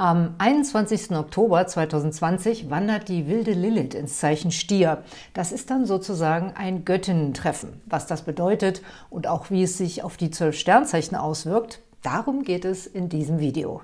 Am 21. Oktober 2020 wandert die wilde Lilith ins Zeichen Stier. Das ist dann sozusagen ein Göttinnentreffen. Was das bedeutet und auch wie es sich auf die zwölf Sternzeichen auswirkt, darum geht es in diesem Video.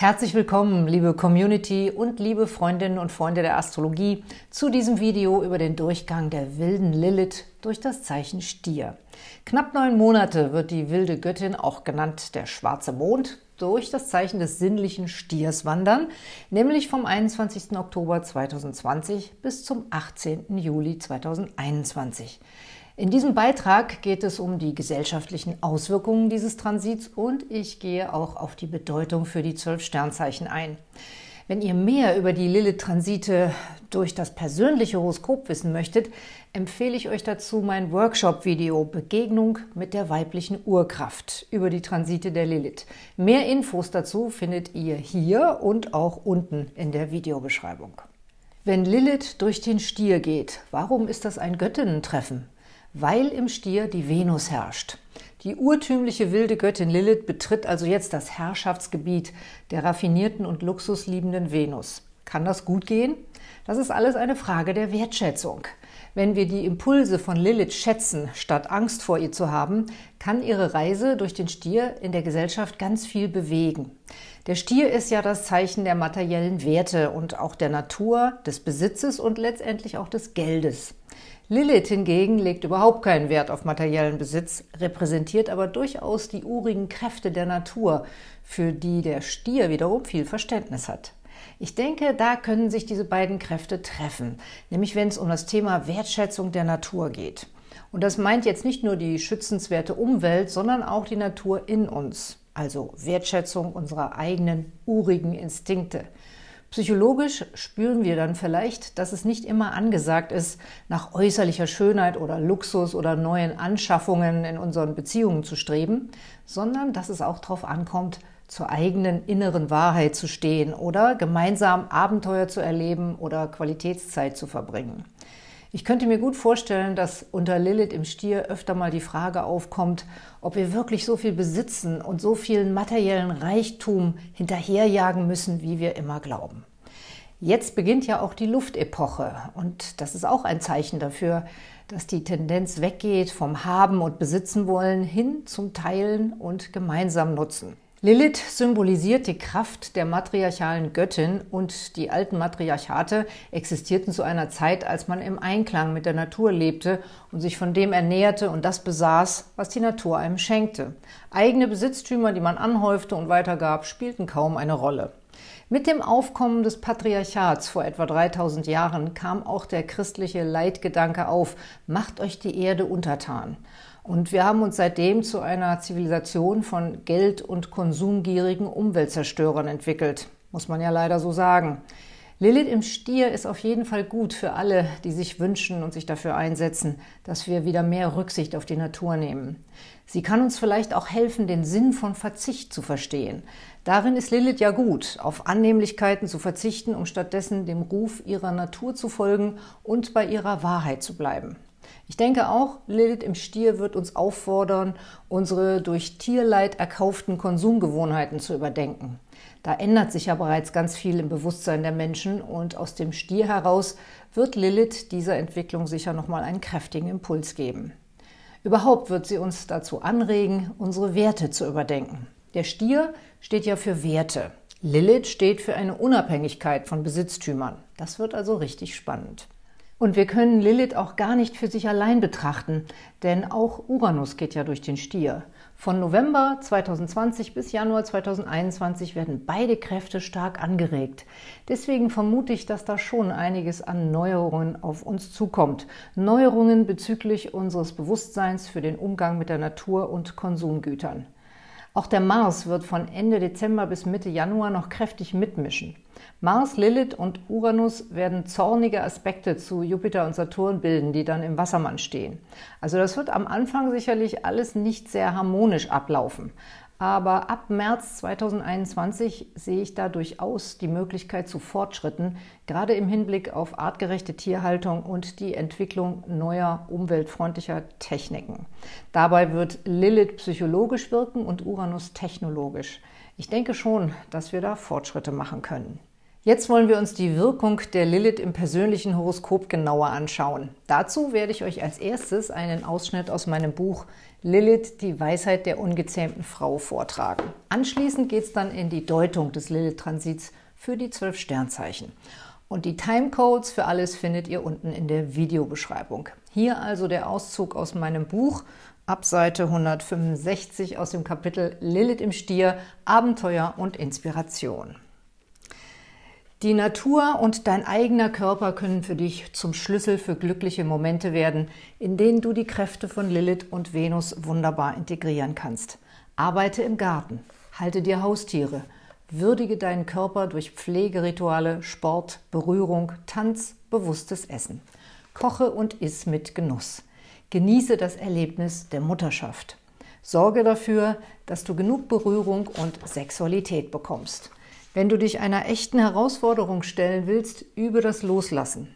Herzlich willkommen, liebe Community und liebe Freundinnen und Freunde der Astrologie, zu diesem Video über den Durchgang der wilden Lilith durch das Zeichen Stier. Knapp neun Monate wird die wilde Göttin, auch genannt der schwarze Mond, durch das Zeichen des sinnlichen Stiers wandern, nämlich vom 21. Oktober 2020 bis zum 18. Juli 2021. In diesem Beitrag geht es um die gesellschaftlichen Auswirkungen dieses Transits und ich gehe auch auf die Bedeutung für die zwölf Sternzeichen ein. Wenn ihr mehr über die Lilith-Transite durch das persönliche Horoskop wissen möchtet, empfehle ich euch dazu mein Workshop-Video Begegnung mit der weiblichen Urkraft über die Transite der Lilith. Mehr Infos dazu findet ihr hier und auch unten in der Videobeschreibung. Wenn Lilith durch den Stier geht, warum ist das ein Göttinnentreffen? Weil im Stier die Venus herrscht. Die urtümliche wilde Göttin Lilith betritt also jetzt das Herrschaftsgebiet der raffinierten und luxusliebenden Venus. Kann das gut gehen? Das ist alles eine Frage der Wertschätzung. Wenn wir die Impulse von Lilith schätzen, statt Angst vor ihr zu haben, kann ihre Reise durch den Stier in der Gesellschaft ganz viel bewegen. Der Stier ist ja das Zeichen der materiellen Werte und auch der Natur, des Besitzes und letztendlich auch des Geldes. Lilith hingegen legt überhaupt keinen Wert auf materiellen Besitz, repräsentiert aber durchaus die urigen Kräfte der Natur, für die der Stier wiederum viel Verständnis hat. Ich denke, da können sich diese beiden Kräfte treffen, nämlich wenn es um das Thema Wertschätzung der Natur geht. Und das meint jetzt nicht nur die schützenswerte Umwelt, sondern auch die Natur in uns, also Wertschätzung unserer eigenen urigen Instinkte. Psychologisch spüren wir dann vielleicht, dass es nicht immer angesagt ist, nach äußerlicher Schönheit oder Luxus oder neuen Anschaffungen in unseren Beziehungen zu streben, sondern dass es auch darauf ankommt, zur eigenen inneren Wahrheit zu stehen oder gemeinsam Abenteuer zu erleben oder Qualitätszeit zu verbringen. Ich könnte mir gut vorstellen, dass unter Lilith im Stier öfter mal die Frage aufkommt, ob wir wirklich so viel besitzen und so vielen materiellen Reichtum hinterherjagen müssen, wie wir immer glauben. Jetzt beginnt ja auch die Luftepoche und das ist auch ein Zeichen dafür, dass die Tendenz weggeht vom Haben und Besitzen wollen hin zum Teilen und gemeinsam nutzen. Lilith symbolisiert die Kraft der matriarchalen Göttin und die alten Matriarchate existierten zu einer Zeit, als man im Einklang mit der Natur lebte und sich von dem ernährte und das besaß, was die Natur einem schenkte. Eigene Besitztümer, die man anhäufte und weitergab, spielten kaum eine Rolle. Mit dem Aufkommen des Patriarchats vor etwa 3000 Jahren kam auch der christliche Leitgedanke auf, macht euch die Erde untertan. Und wir haben uns seitdem zu einer Zivilisation von Geld- und konsumgierigen Umweltzerstörern entwickelt, muss man ja leider so sagen. Lilith im Stier ist auf jeden Fall gut für alle, die sich wünschen und sich dafür einsetzen, dass wir wieder mehr Rücksicht auf die Natur nehmen. Sie kann uns vielleicht auch helfen, den Sinn von Verzicht zu verstehen. Darin ist Lilith ja gut, auf Annehmlichkeiten zu verzichten, um stattdessen dem Ruf ihrer Natur zu folgen und bei ihrer Wahrheit zu bleiben. Ich denke auch, Lilith im Stier wird uns auffordern, unsere durch Tierleid erkauften Konsumgewohnheiten zu überdenken. Da ändert sich ja bereits ganz viel im Bewusstsein der Menschen und aus dem Stier heraus wird Lilith dieser Entwicklung sicher nochmal einen kräftigen Impuls geben. Überhaupt wird sie uns dazu anregen, unsere Werte zu überdenken. Der Stier steht ja für Werte. Lilith steht für eine Unabhängigkeit von Besitztümern. Das wird also richtig spannend. Und wir können Lilith auch gar nicht für sich allein betrachten, denn auch Uranus geht ja durch den Stier. Von November 2020 bis Januar 2021 werden beide Kräfte stark angeregt. Deswegen vermute ich, dass da schon einiges an Neuerungen auf uns zukommt. Neuerungen bezüglich unseres Bewusstseins für den Umgang mit der Natur und Konsumgütern. Auch der Mars wird von Ende Dezember bis Mitte Januar noch kräftig mitmischen. Mars, Lilith und Uranus werden zornige Aspekte zu Jupiter und Saturn bilden, die dann im Wassermann stehen. Also das wird am Anfang sicherlich alles nicht sehr harmonisch ablaufen. Aber ab März 2021 sehe ich da durchaus die Möglichkeit zu Fortschritten, gerade im Hinblick auf artgerechte Tierhaltung und die Entwicklung neuer umweltfreundlicher Techniken. Dabei wird Lilith psychologisch wirken und Uranus technologisch. Ich denke schon, dass wir da Fortschritte machen können. Jetzt wollen wir uns die Wirkung der Lilith im persönlichen Horoskop genauer anschauen. Dazu werde ich euch als erstes einen Ausschnitt aus meinem Buch Lilith, die Weisheit der ungezähmten Frau vortragen. Anschließend geht es dann in die Deutung des Lilith-Transits für die zwölf Sternzeichen. Und die Timecodes für alles findet ihr unten in der Videobeschreibung. Hier also der Auszug aus meinem Buch ab Seite 165 aus dem Kapitel Lilith im Stier, Abenteuer und Inspiration. Die Natur und dein eigener Körper können für dich zum Schlüssel für glückliche Momente werden, in denen du die Kräfte von Lilith und Venus wunderbar integrieren kannst. Arbeite im Garten, halte dir Haustiere, würdige deinen Körper durch Pflegerituale, Sport, Berührung, Tanz, bewusstes Essen. Koche und iss mit Genuss. Genieße das Erlebnis der Mutterschaft. Sorge dafür, dass du genug Berührung und Sexualität bekommst. Wenn du dich einer echten Herausforderung stellen willst, übe das Loslassen.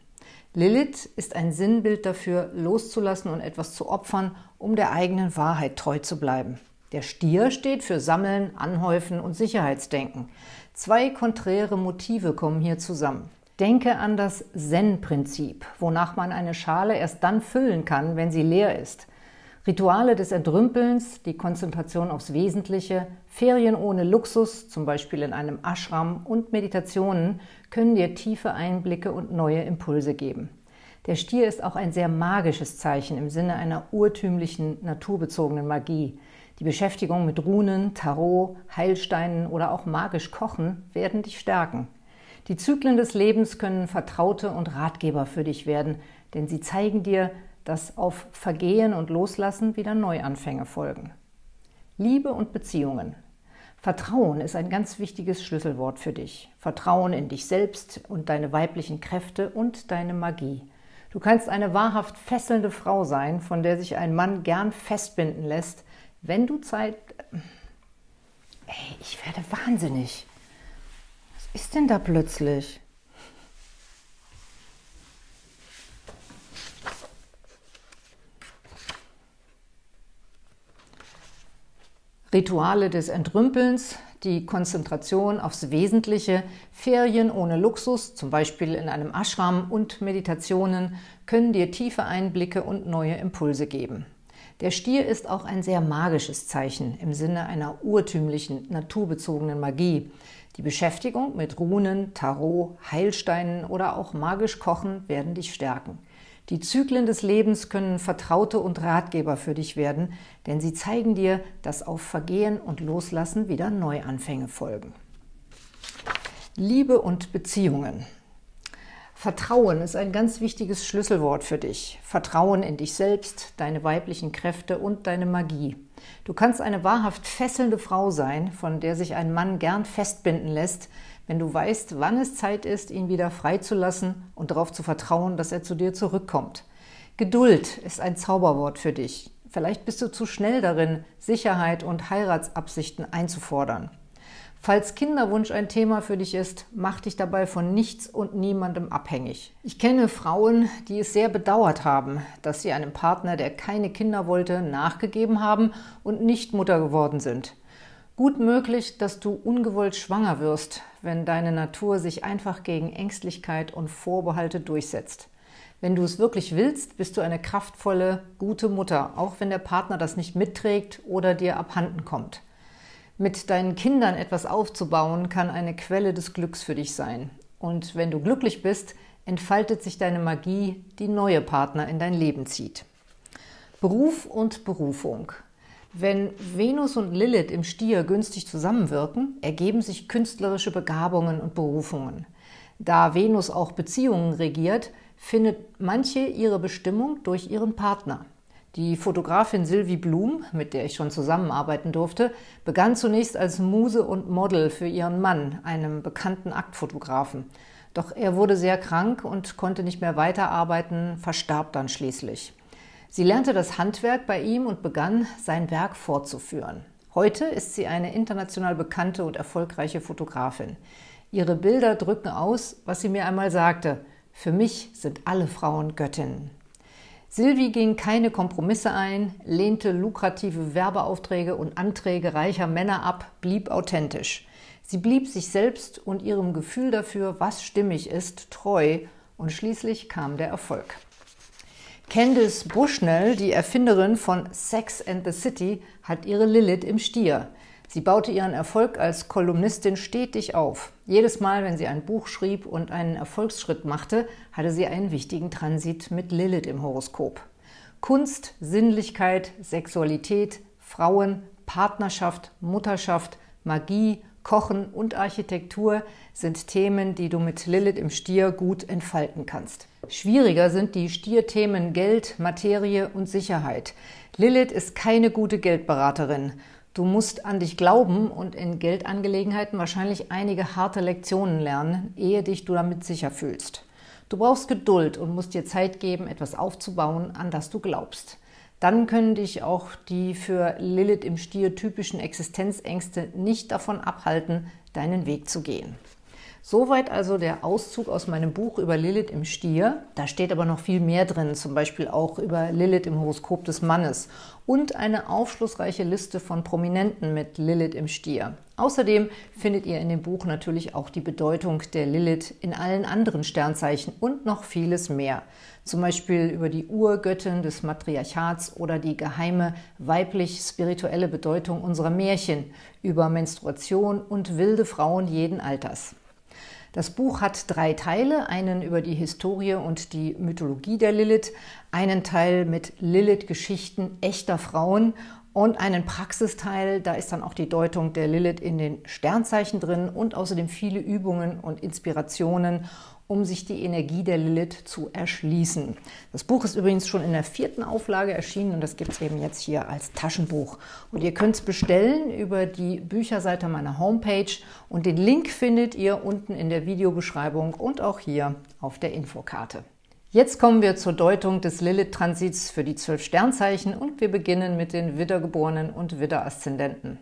Lilith ist ein Sinnbild dafür, loszulassen und etwas zu opfern, um der eigenen Wahrheit treu zu bleiben. Der Stier steht für Sammeln, Anhäufen und Sicherheitsdenken. Zwei konträre Motive kommen hier zusammen. Denke an das Zen-Prinzip, wonach man eine Schale erst dann füllen kann, wenn sie leer ist. Rituale des Entrümpelns, die Konzentration aufs Wesentliche, Ferien ohne Luxus, zum Beispiel in einem Ashram und Meditationen können dir tiefe Einblicke und neue Impulse geben. Der Stier ist auch ein sehr magisches Zeichen im Sinne einer urtümlichen, naturbezogenen Magie. Die Beschäftigung mit Runen, Tarot, Heilsteinen oder auch magisch Kochen werden dich stärken. Die Zyklen des Lebens können Vertraute und Ratgeber für dich werden, denn sie zeigen dir, dass auf Vergehen und Loslassen wieder Neuanfänge folgen. Liebe und Beziehungen. Vertrauen ist ein ganz wichtiges Schlüsselwort für dich. Vertrauen in dich selbst und deine weiblichen Kräfte und deine Magie. Du kannst eine wahrhaft fesselnde Frau sein, von der sich ein Mann gern festbinden lässt, wenn du Zeit... Ey, ich werde wahnsinnig. Was ist denn da plötzlich? Rituale des Entrümpelns, die Konzentration aufs Wesentliche, Ferien ohne Luxus, zum Beispiel in einem Ashram und Meditationen, können dir tiefe Einblicke und neue Impulse geben. Der Stier ist auch ein sehr magisches Zeichen im Sinne einer urtümlichen, naturbezogenen Magie. Die Beschäftigung mit Runen, Tarot, Heilsteinen oder auch magisch Kochen werden dich stärken. Die Zyklen des Lebens können Vertraute und Ratgeber für dich werden, denn sie zeigen dir, dass auf Vergehen und Loslassen wieder Neuanfänge folgen. Liebe und Beziehungen. Vertrauen ist ein ganz wichtiges Schlüsselwort für dich. Vertrauen in dich selbst, deine weiblichen Kräfte und deine Magie. Du kannst eine wahrhaft fesselnde Frau sein, von der sich ein Mann gern festbinden lässt, wenn du weißt, wann es Zeit ist, ihn wieder freizulassen und darauf zu vertrauen, dass er zu dir zurückkommt. Geduld ist ein Zauberwort für dich. Vielleicht bist du zu schnell darin, Sicherheit und Heiratsabsichten einzufordern. Falls Kinderwunsch ein Thema für dich ist, mach dich dabei von nichts und niemandem abhängig. Ich kenne Frauen, die es sehr bedauert haben, dass sie einem Partner, der keine Kinder wollte, nachgegeben haben und nicht Mutter geworden sind. Gut möglich, dass du ungewollt schwanger wirst, wenn deine Natur sich einfach gegen Ängstlichkeit und Vorbehalte durchsetzt. Wenn du es wirklich willst, bist du eine kraftvolle, gute Mutter, auch wenn der Partner das nicht mitträgt oder dir abhanden kommt. Mit deinen Kindern etwas aufzubauen, kann eine Quelle des Glücks für dich sein. Und wenn du glücklich bist, entfaltet sich deine Magie, die neue Partner in dein Leben zieht. Beruf und Berufung. Wenn Venus und Lilith im Stier günstig zusammenwirken, ergeben sich künstlerische Begabungen und Berufungen. Da Venus auch Beziehungen regiert, findet manche ihre Bestimmung durch ihren Partner. Die Fotografin Sylvie Blum, mit der ich schon zusammenarbeiten durfte, begann zunächst als Muse und Model für ihren Mann, einem bekannten Aktfotografen. Doch er wurde sehr krank und konnte nicht mehr weiterarbeiten, verstarb dann schließlich. Sie lernte das Handwerk bei ihm und begann, sein Werk fortzuführen. Heute ist sie eine international bekannte und erfolgreiche Fotografin. Ihre Bilder drücken aus, was sie mir einmal sagte. Für mich sind alle Frauen Göttinnen. Sylvie ging keine Kompromisse ein, lehnte lukrative Werbeaufträge und Anträge reicher Männer ab, blieb authentisch. Sie blieb sich selbst und ihrem Gefühl dafür, was stimmig ist, treu und schließlich kam der Erfolg. Candice Bushnell, die Erfinderin von Sex and the City, hat ihre Lilith im Stier. Sie baute ihren Erfolg als Kolumnistin stetig auf. Jedes Mal, wenn sie ein Buch schrieb und einen Erfolgsschritt machte, hatte sie einen wichtigen Transit mit Lilith im Horoskop. Kunst, Sinnlichkeit, Sexualität, Frauen, Partnerschaft, Mutterschaft, Magie, Kochen und Architektur sind Themen, die du mit Lilith im Stier gut entfalten kannst. Schwieriger sind die Stierthemen Geld, Materie und Sicherheit. Lilith ist keine gute Geldberaterin. Du musst an dich glauben und in Geldangelegenheiten wahrscheinlich einige harte Lektionen lernen, ehe dich du damit sicher fühlst. Du brauchst Geduld und musst dir Zeit geben, etwas aufzubauen, an das du glaubst dann können dich auch die für Lilith im Stier typischen Existenzängste nicht davon abhalten, deinen Weg zu gehen. Soweit also der Auszug aus meinem Buch über Lilith im Stier. Da steht aber noch viel mehr drin, zum Beispiel auch über Lilith im Horoskop des Mannes und eine aufschlussreiche Liste von Prominenten mit Lilith im Stier. Außerdem findet ihr in dem Buch natürlich auch die Bedeutung der Lilith in allen anderen Sternzeichen und noch vieles mehr. Zum Beispiel über die Urgöttin des Matriarchats oder die geheime weiblich-spirituelle Bedeutung unserer Märchen, über Menstruation und wilde Frauen jeden Alters. Das Buch hat drei Teile, einen über die Historie und die Mythologie der Lilith, einen Teil mit Lilith-Geschichten echter Frauen und einen Praxisteil, da ist dann auch die Deutung der Lilith in den Sternzeichen drin und außerdem viele Übungen und Inspirationen um sich die Energie der Lilith zu erschließen. Das Buch ist übrigens schon in der vierten Auflage erschienen und das gibt es eben jetzt hier als Taschenbuch. Und ihr könnt es bestellen über die Bücherseite meiner Homepage und den Link findet ihr unten in der Videobeschreibung und auch hier auf der Infokarte. Jetzt kommen wir zur Deutung des Lilith-Transits für die zwölf Sternzeichen und wir beginnen mit den Widdergeborenen und Widder-Aszendenten.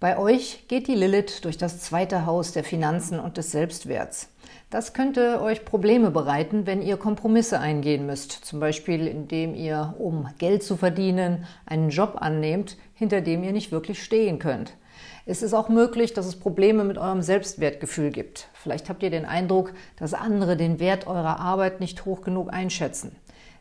Bei euch geht die Lilith durch das zweite Haus der Finanzen und des Selbstwerts. Das könnte euch Probleme bereiten, wenn ihr Kompromisse eingehen müsst, zum Beispiel indem ihr, um Geld zu verdienen, einen Job annehmt, hinter dem ihr nicht wirklich stehen könnt. Es ist auch möglich, dass es Probleme mit eurem Selbstwertgefühl gibt. Vielleicht habt ihr den Eindruck, dass andere den Wert eurer Arbeit nicht hoch genug einschätzen.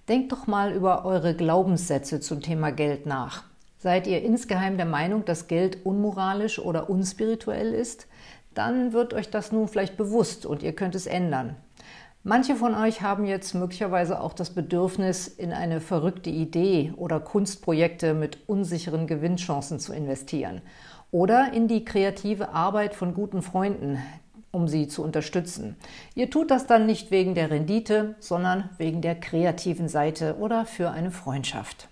Denkt doch mal über eure Glaubenssätze zum Thema Geld nach. Seid ihr insgeheim der Meinung, dass Geld unmoralisch oder unspirituell ist? Dann wird euch das nun vielleicht bewusst und ihr könnt es ändern. Manche von euch haben jetzt möglicherweise auch das Bedürfnis, in eine verrückte Idee oder Kunstprojekte mit unsicheren Gewinnchancen zu investieren oder in die kreative Arbeit von guten Freunden, um sie zu unterstützen. Ihr tut das dann nicht wegen der Rendite, sondern wegen der kreativen Seite oder für eine Freundschaft.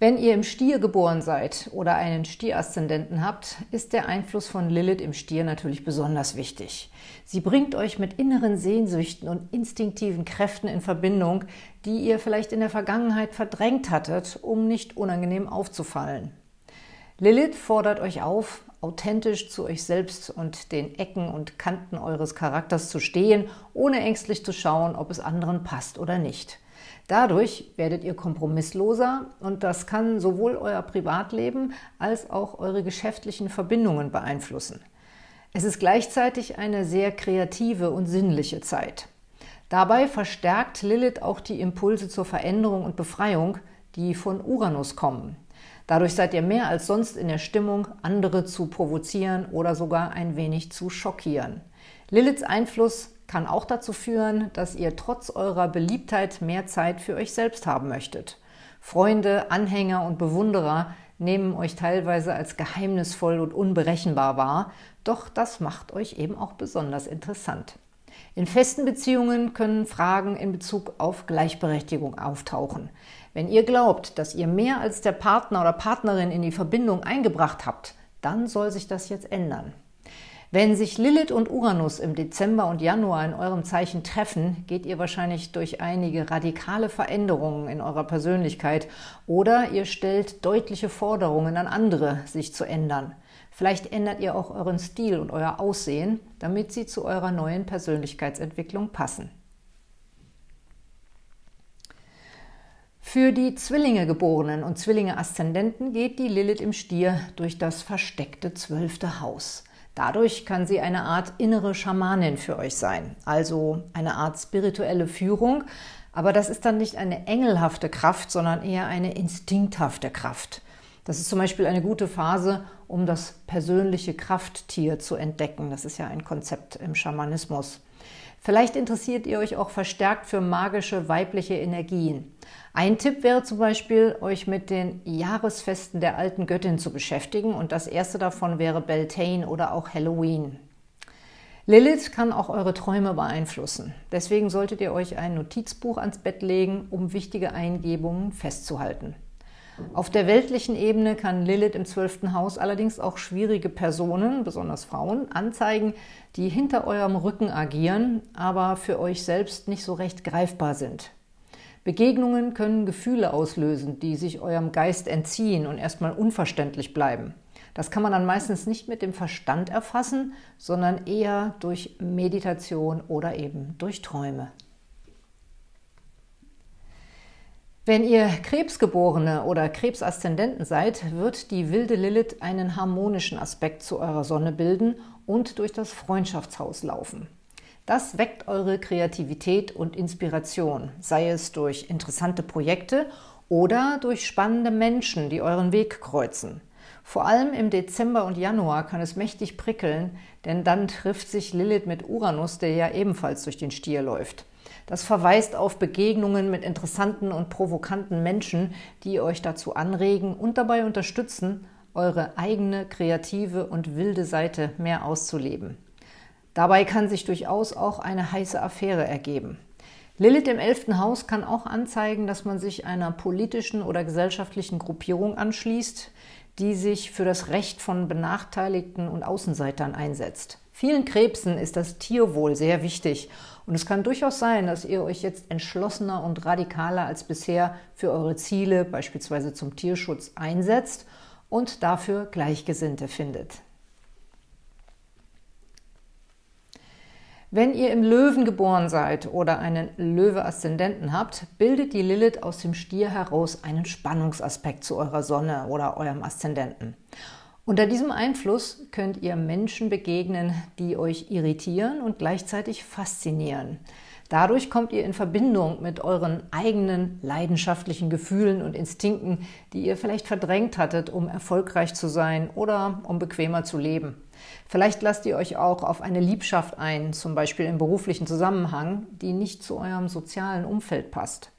Wenn ihr im Stier geboren seid oder einen Stieraszendenten habt, ist der Einfluss von Lilith im Stier natürlich besonders wichtig. Sie bringt euch mit inneren Sehnsüchten und instinktiven Kräften in Verbindung, die ihr vielleicht in der Vergangenheit verdrängt hattet, um nicht unangenehm aufzufallen. Lilith fordert euch auf, authentisch zu euch selbst und den Ecken und Kanten eures Charakters zu stehen, ohne ängstlich zu schauen, ob es anderen passt oder nicht. Dadurch werdet ihr kompromissloser und das kann sowohl euer Privatleben als auch eure geschäftlichen Verbindungen beeinflussen. Es ist gleichzeitig eine sehr kreative und sinnliche Zeit. Dabei verstärkt Lilith auch die Impulse zur Veränderung und Befreiung, die von Uranus kommen. Dadurch seid ihr mehr als sonst in der Stimmung, andere zu provozieren oder sogar ein wenig zu schockieren. Liliths Einfluss kann auch dazu führen, dass ihr trotz eurer Beliebtheit mehr Zeit für euch selbst haben möchtet. Freunde, Anhänger und Bewunderer nehmen euch teilweise als geheimnisvoll und unberechenbar wahr, doch das macht euch eben auch besonders interessant. In festen Beziehungen können Fragen in Bezug auf Gleichberechtigung auftauchen. Wenn ihr glaubt, dass ihr mehr als der Partner oder Partnerin in die Verbindung eingebracht habt, dann soll sich das jetzt ändern. Wenn sich Lilith und Uranus im Dezember und Januar in eurem Zeichen treffen, geht ihr wahrscheinlich durch einige radikale Veränderungen in eurer Persönlichkeit oder ihr stellt deutliche Forderungen an andere, sich zu ändern. Vielleicht ändert ihr auch euren Stil und euer Aussehen, damit sie zu eurer neuen Persönlichkeitsentwicklung passen. Für die Zwillinge geborenen und Zwillinge Aszendenten geht die Lilith im Stier durch das versteckte zwölfte Haus. Dadurch kann sie eine Art innere Schamanin für euch sein, also eine Art spirituelle Führung, aber das ist dann nicht eine engelhafte Kraft, sondern eher eine instinkthafte Kraft. Das ist zum Beispiel eine gute Phase, um das persönliche Krafttier zu entdecken. Das ist ja ein Konzept im Schamanismus. Vielleicht interessiert ihr euch auch verstärkt für magische weibliche Energien. Ein Tipp wäre zum Beispiel, euch mit den Jahresfesten der alten Göttin zu beschäftigen und das erste davon wäre Beltane oder auch Halloween. Lilith kann auch eure Träume beeinflussen. Deswegen solltet ihr euch ein Notizbuch ans Bett legen, um wichtige Eingebungen festzuhalten. Auf der weltlichen Ebene kann Lilith im zwölften Haus allerdings auch schwierige Personen, besonders Frauen, anzeigen, die hinter eurem Rücken agieren, aber für euch selbst nicht so recht greifbar sind. Begegnungen können Gefühle auslösen, die sich eurem Geist entziehen und erstmal unverständlich bleiben. Das kann man dann meistens nicht mit dem Verstand erfassen, sondern eher durch Meditation oder eben durch Träume. Wenn ihr Krebsgeborene oder Krebsaszendenten seid, wird die wilde Lilith einen harmonischen Aspekt zu eurer Sonne bilden und durch das Freundschaftshaus laufen. Das weckt eure Kreativität und Inspiration, sei es durch interessante Projekte oder durch spannende Menschen, die euren Weg kreuzen. Vor allem im Dezember und Januar kann es mächtig prickeln, denn dann trifft sich Lilith mit Uranus, der ja ebenfalls durch den Stier läuft. Das verweist auf Begegnungen mit interessanten und provokanten Menschen, die euch dazu anregen und dabei unterstützen, eure eigene kreative und wilde Seite mehr auszuleben. Dabei kann sich durchaus auch eine heiße Affäre ergeben. Lilith im elften Haus kann auch anzeigen, dass man sich einer politischen oder gesellschaftlichen Gruppierung anschließt, die sich für das Recht von Benachteiligten und Außenseitern einsetzt. Vielen Krebsen ist das Tierwohl sehr wichtig und es kann durchaus sein, dass ihr euch jetzt entschlossener und radikaler als bisher für eure Ziele, beispielsweise zum Tierschutz, einsetzt und dafür Gleichgesinnte findet. Wenn ihr im Löwen geboren seid oder einen Löwe-Aszendenten habt, bildet die Lilith aus dem Stier heraus einen Spannungsaspekt zu eurer Sonne oder eurem Aszendenten. Unter diesem Einfluss könnt ihr Menschen begegnen, die euch irritieren und gleichzeitig faszinieren. Dadurch kommt ihr in Verbindung mit euren eigenen leidenschaftlichen Gefühlen und Instinkten, die ihr vielleicht verdrängt hattet, um erfolgreich zu sein oder um bequemer zu leben. Vielleicht lasst ihr euch auch auf eine Liebschaft ein, zum Beispiel im beruflichen Zusammenhang, die nicht zu eurem sozialen Umfeld passt.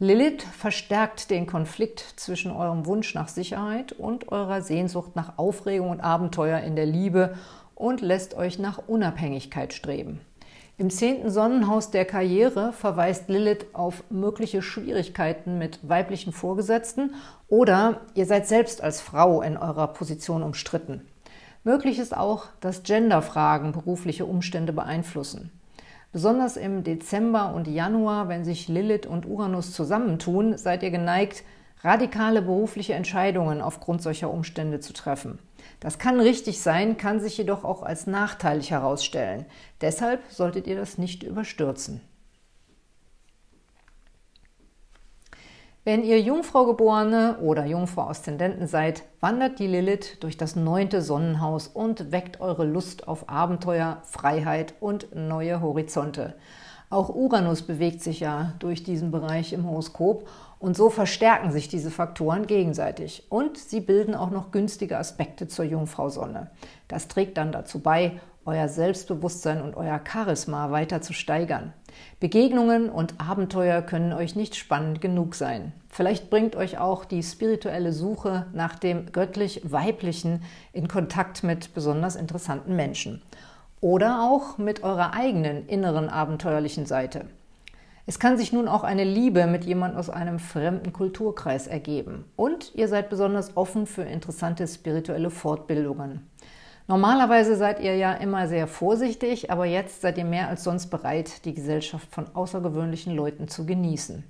Lilith verstärkt den Konflikt zwischen eurem Wunsch nach Sicherheit und eurer Sehnsucht nach Aufregung und Abenteuer in der Liebe und lässt euch nach Unabhängigkeit streben. Im zehnten Sonnenhaus der Karriere verweist Lilith auf mögliche Schwierigkeiten mit weiblichen Vorgesetzten oder ihr seid selbst als Frau in eurer Position umstritten. Möglich ist auch, dass Genderfragen berufliche Umstände beeinflussen. Besonders im Dezember und Januar, wenn sich Lilith und Uranus zusammentun, seid ihr geneigt, radikale berufliche Entscheidungen aufgrund solcher Umstände zu treffen. Das kann richtig sein, kann sich jedoch auch als nachteilig herausstellen. Deshalb solltet ihr das nicht überstürzen. Wenn ihr Jungfrau-Geborene oder Jungfrau-Aszendenten seid, wandert die Lilith durch das neunte Sonnenhaus und weckt eure Lust auf Abenteuer, Freiheit und neue Horizonte. Auch Uranus bewegt sich ja durch diesen Bereich im Horoskop und so verstärken sich diese Faktoren gegenseitig. Und sie bilden auch noch günstige Aspekte zur Jungfrau-Sonne. Das trägt dann dazu bei, euer Selbstbewusstsein und euer Charisma weiter zu steigern. Begegnungen und Abenteuer können euch nicht spannend genug sein. Vielleicht bringt euch auch die spirituelle Suche nach dem göttlich-weiblichen in Kontakt mit besonders interessanten Menschen. Oder auch mit eurer eigenen inneren abenteuerlichen Seite. Es kann sich nun auch eine Liebe mit jemand aus einem fremden Kulturkreis ergeben. Und ihr seid besonders offen für interessante spirituelle Fortbildungen. Normalerweise seid ihr ja immer sehr vorsichtig, aber jetzt seid ihr mehr als sonst bereit, die Gesellschaft von außergewöhnlichen Leuten zu genießen.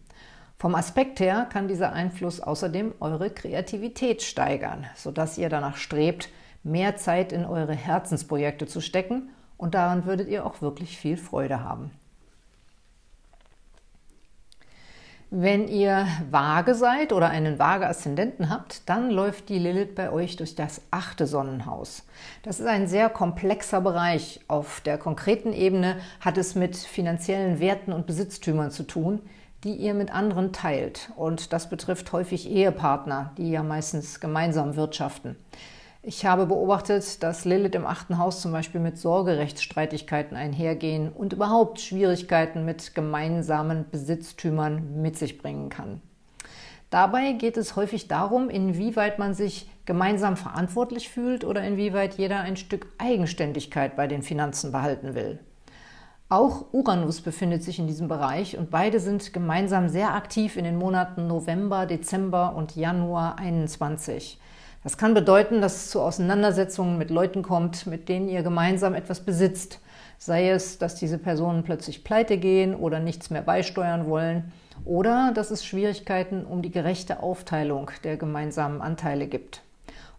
Vom Aspekt her kann dieser Einfluss außerdem eure Kreativität steigern, sodass ihr danach strebt, mehr Zeit in eure Herzensprojekte zu stecken und daran würdet ihr auch wirklich viel Freude haben. Wenn ihr vage seid oder einen vage Aszendenten habt, dann läuft die Lilith bei euch durch das achte Sonnenhaus. Das ist ein sehr komplexer Bereich. Auf der konkreten Ebene hat es mit finanziellen Werten und Besitztümern zu tun, die ihr mit anderen teilt. Und das betrifft häufig Ehepartner, die ja meistens gemeinsam wirtschaften. Ich habe beobachtet, dass Lilith im achten Haus zum Beispiel mit Sorgerechtsstreitigkeiten einhergehen und überhaupt Schwierigkeiten mit gemeinsamen Besitztümern mit sich bringen kann. Dabei geht es häufig darum, inwieweit man sich gemeinsam verantwortlich fühlt oder inwieweit jeder ein Stück Eigenständigkeit bei den Finanzen behalten will. Auch Uranus befindet sich in diesem Bereich und beide sind gemeinsam sehr aktiv in den Monaten November, Dezember und Januar 21. Das kann bedeuten, dass es zu Auseinandersetzungen mit Leuten kommt, mit denen ihr gemeinsam etwas besitzt. Sei es, dass diese Personen plötzlich pleite gehen oder nichts mehr beisteuern wollen oder dass es Schwierigkeiten um die gerechte Aufteilung der gemeinsamen Anteile gibt.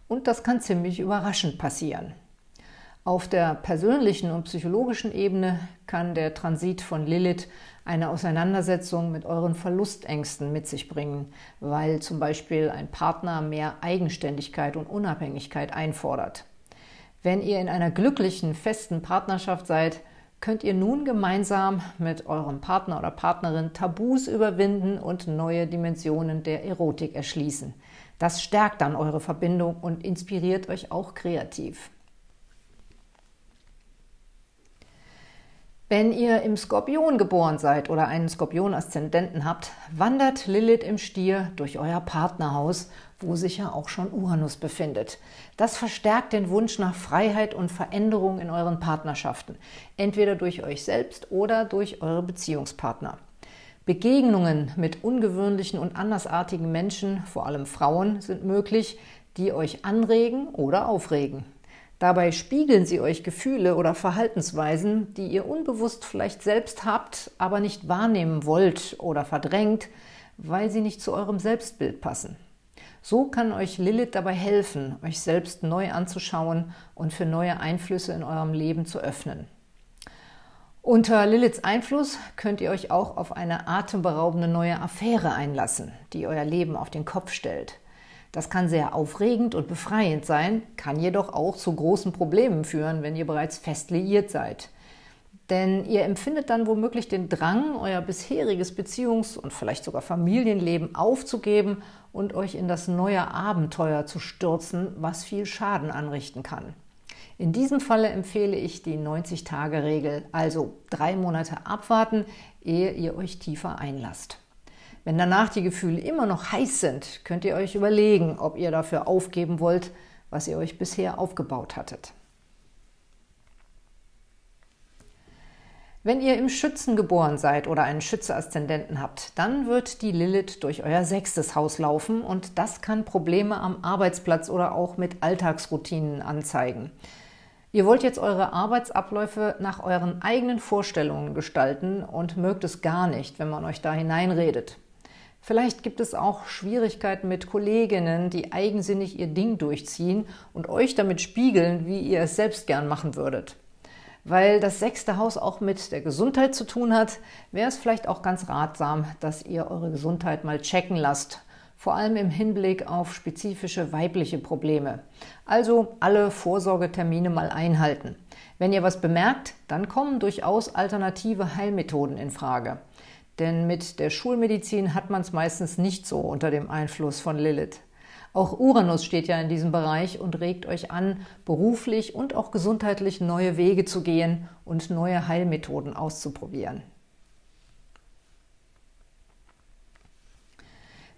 Und das kann ziemlich überraschend passieren. Auf der persönlichen und psychologischen Ebene kann der Transit von Lilith eine Auseinandersetzung mit euren Verlustängsten mit sich bringen, weil zum Beispiel ein Partner mehr Eigenständigkeit und Unabhängigkeit einfordert. Wenn ihr in einer glücklichen, festen Partnerschaft seid, könnt ihr nun gemeinsam mit eurem Partner oder Partnerin Tabus überwinden und neue Dimensionen der Erotik erschließen. Das stärkt dann eure Verbindung und inspiriert euch auch kreativ. Wenn ihr im Skorpion geboren seid oder einen Skorpion-Aszendenten habt, wandert Lilith im Stier durch euer Partnerhaus, wo sich ja auch schon Uranus befindet. Das verstärkt den Wunsch nach Freiheit und Veränderung in euren Partnerschaften, entweder durch euch selbst oder durch eure Beziehungspartner. Begegnungen mit ungewöhnlichen und andersartigen Menschen, vor allem Frauen, sind möglich, die euch anregen oder aufregen. Dabei spiegeln sie euch Gefühle oder Verhaltensweisen, die ihr unbewusst vielleicht selbst habt, aber nicht wahrnehmen wollt oder verdrängt, weil sie nicht zu eurem Selbstbild passen. So kann euch Lilith dabei helfen, euch selbst neu anzuschauen und für neue Einflüsse in eurem Leben zu öffnen. Unter Liliths Einfluss könnt ihr euch auch auf eine atemberaubende neue Affäre einlassen, die euer Leben auf den Kopf stellt. Das kann sehr aufregend und befreiend sein, kann jedoch auch zu großen Problemen führen, wenn ihr bereits fest liiert seid. Denn ihr empfindet dann womöglich den Drang, euer bisheriges Beziehungs- und vielleicht sogar Familienleben aufzugeben und euch in das neue Abenteuer zu stürzen, was viel Schaden anrichten kann. In diesem Falle empfehle ich die 90-Tage-Regel, also drei Monate abwarten, ehe ihr euch tiefer einlasst. Wenn danach die Gefühle immer noch heiß sind, könnt ihr euch überlegen, ob ihr dafür aufgeben wollt, was ihr euch bisher aufgebaut hattet. Wenn ihr im Schützen geboren seid oder einen Schütze-Aszendenten habt, dann wird die Lilith durch euer sechstes Haus laufen und das kann Probleme am Arbeitsplatz oder auch mit Alltagsroutinen anzeigen. Ihr wollt jetzt eure Arbeitsabläufe nach euren eigenen Vorstellungen gestalten und mögt es gar nicht, wenn man euch da hineinredet. Vielleicht gibt es auch Schwierigkeiten mit Kolleginnen, die eigensinnig ihr Ding durchziehen und euch damit spiegeln, wie ihr es selbst gern machen würdet. Weil das sechste Haus auch mit der Gesundheit zu tun hat, wäre es vielleicht auch ganz ratsam, dass ihr eure Gesundheit mal checken lasst, vor allem im Hinblick auf spezifische weibliche Probleme. Also alle Vorsorgetermine mal einhalten. Wenn ihr was bemerkt, dann kommen durchaus alternative Heilmethoden in Frage. Denn mit der Schulmedizin hat man es meistens nicht so unter dem Einfluss von Lilith. Auch Uranus steht ja in diesem Bereich und regt euch an, beruflich und auch gesundheitlich neue Wege zu gehen und neue Heilmethoden auszuprobieren.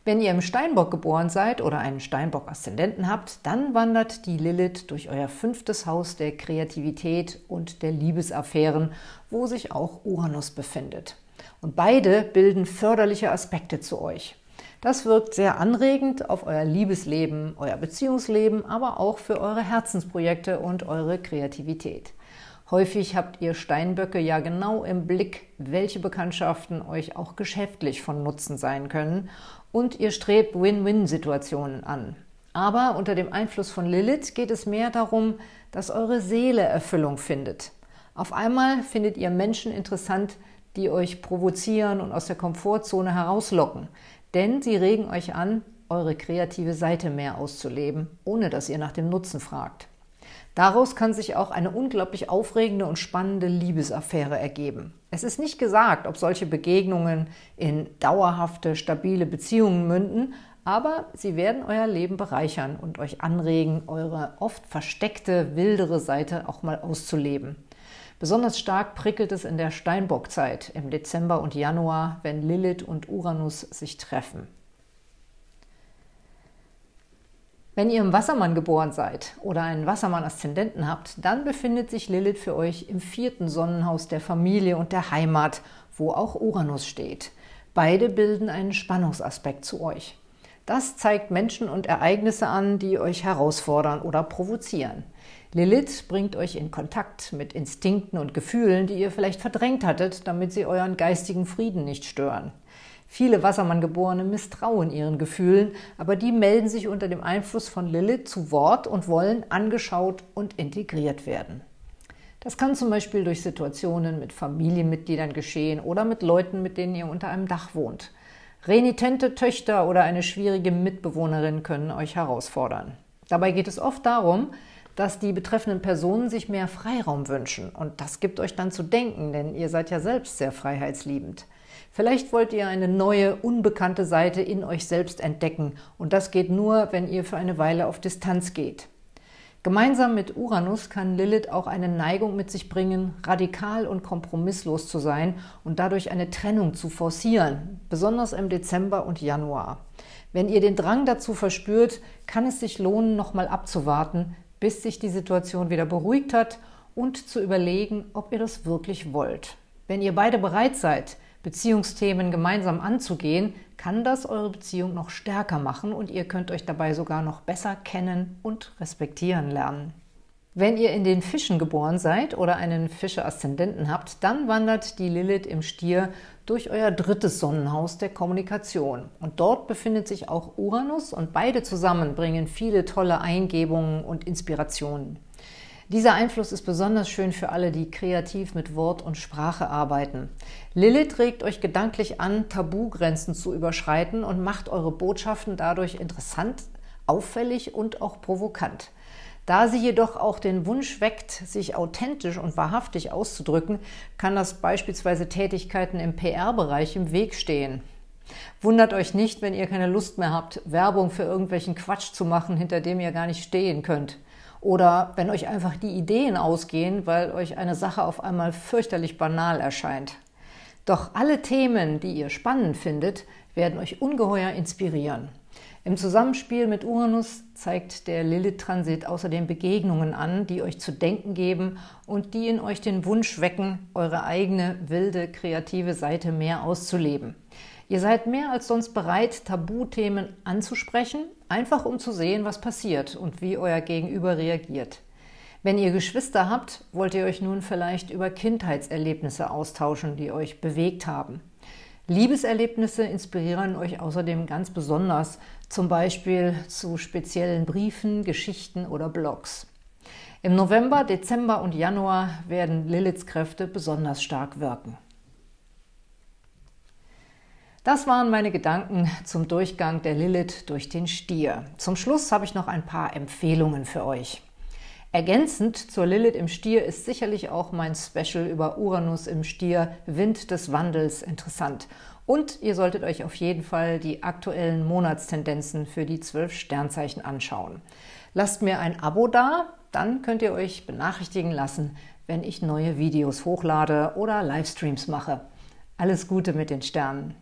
Wenn ihr im Steinbock geboren seid oder einen Steinbock-Aszendenten habt, dann wandert die Lilith durch euer fünftes Haus der Kreativität und der Liebesaffären, wo sich auch Uranus befindet. Und beide bilden förderliche Aspekte zu euch. Das wirkt sehr anregend auf euer Liebesleben, euer Beziehungsleben, aber auch für eure Herzensprojekte und eure Kreativität. Häufig habt ihr Steinböcke ja genau im Blick, welche Bekanntschaften euch auch geschäftlich von Nutzen sein können und ihr strebt Win-Win-Situationen an. Aber unter dem Einfluss von Lilith geht es mehr darum, dass eure Seele Erfüllung findet. Auf einmal findet ihr Menschen interessant, die euch provozieren und aus der Komfortzone herauslocken, denn sie regen euch an, eure kreative Seite mehr auszuleben, ohne dass ihr nach dem Nutzen fragt. Daraus kann sich auch eine unglaublich aufregende und spannende Liebesaffäre ergeben. Es ist nicht gesagt, ob solche Begegnungen in dauerhafte, stabile Beziehungen münden, aber sie werden euer Leben bereichern und euch anregen, eure oft versteckte, wildere Seite auch mal auszuleben. Besonders stark prickelt es in der Steinbockzeit im Dezember und Januar, wenn Lilith und Uranus sich treffen. Wenn ihr im Wassermann geboren seid oder einen Wassermann-Aszendenten habt, dann befindet sich Lilith für euch im vierten Sonnenhaus der Familie und der Heimat, wo auch Uranus steht. Beide bilden einen Spannungsaspekt zu euch. Das zeigt Menschen und Ereignisse an, die euch herausfordern oder provozieren. Lilith bringt euch in Kontakt mit Instinkten und Gefühlen, die ihr vielleicht verdrängt hattet, damit sie euren geistigen Frieden nicht stören. Viele Wassermanngeborene misstrauen ihren Gefühlen, aber die melden sich unter dem Einfluss von Lilith zu Wort und wollen angeschaut und integriert werden. Das kann zum Beispiel durch Situationen mit Familienmitgliedern geschehen oder mit Leuten, mit denen ihr unter einem Dach wohnt. Renitente Töchter oder eine schwierige Mitbewohnerin können euch herausfordern. Dabei geht es oft darum, dass die betreffenden Personen sich mehr Freiraum wünschen. Und das gibt euch dann zu denken, denn ihr seid ja selbst sehr freiheitsliebend. Vielleicht wollt ihr eine neue, unbekannte Seite in euch selbst entdecken. Und das geht nur, wenn ihr für eine Weile auf Distanz geht. Gemeinsam mit Uranus kann Lilith auch eine Neigung mit sich bringen, radikal und kompromisslos zu sein und dadurch eine Trennung zu forcieren, besonders im Dezember und Januar. Wenn ihr den Drang dazu verspürt, kann es sich lohnen, nochmal abzuwarten, bis sich die Situation wieder beruhigt hat und zu überlegen, ob ihr das wirklich wollt. Wenn ihr beide bereit seid, Beziehungsthemen gemeinsam anzugehen, kann das eure Beziehung noch stärker machen und ihr könnt euch dabei sogar noch besser kennen und respektieren lernen. Wenn ihr in den Fischen geboren seid oder einen Fische-Aszendenten habt, dann wandert die Lilith im Stier durch euer drittes Sonnenhaus der Kommunikation. Und dort befindet sich auch Uranus und beide zusammen bringen viele tolle Eingebungen und Inspirationen. Dieser Einfluss ist besonders schön für alle, die kreativ mit Wort und Sprache arbeiten. Lilith regt euch gedanklich an, Tabugrenzen zu überschreiten und macht eure Botschaften dadurch interessant, auffällig und auch provokant. Da sie jedoch auch den Wunsch weckt, sich authentisch und wahrhaftig auszudrücken, kann das beispielsweise Tätigkeiten im PR-Bereich im Weg stehen. Wundert euch nicht, wenn ihr keine Lust mehr habt, Werbung für irgendwelchen Quatsch zu machen, hinter dem ihr gar nicht stehen könnt. Oder wenn euch einfach die Ideen ausgehen, weil euch eine Sache auf einmal fürchterlich banal erscheint. Doch alle Themen, die ihr spannend findet, werden euch ungeheuer inspirieren. Im Zusammenspiel mit Uranus zeigt der Lilith-Transit außerdem Begegnungen an, die euch zu denken geben und die in euch den Wunsch wecken, eure eigene wilde, kreative Seite mehr auszuleben. Ihr seid mehr als sonst bereit, Tabuthemen anzusprechen, einfach um zu sehen, was passiert und wie euer Gegenüber reagiert. Wenn ihr Geschwister habt, wollt ihr euch nun vielleicht über Kindheitserlebnisse austauschen, die euch bewegt haben. Liebeserlebnisse inspirieren euch außerdem ganz besonders, zum Beispiel zu speziellen Briefen, Geschichten oder Blogs. Im November, Dezember und Januar werden Liliths Kräfte besonders stark wirken. Das waren meine Gedanken zum Durchgang der Lilith durch den Stier. Zum Schluss habe ich noch ein paar Empfehlungen für euch. Ergänzend zur Lilith im Stier ist sicherlich auch mein Special über Uranus im Stier, Wind des Wandels, interessant. Und ihr solltet euch auf jeden Fall die aktuellen Monatstendenzen für die zwölf Sternzeichen anschauen. Lasst mir ein Abo da, dann könnt ihr euch benachrichtigen lassen, wenn ich neue Videos hochlade oder Livestreams mache. Alles Gute mit den Sternen!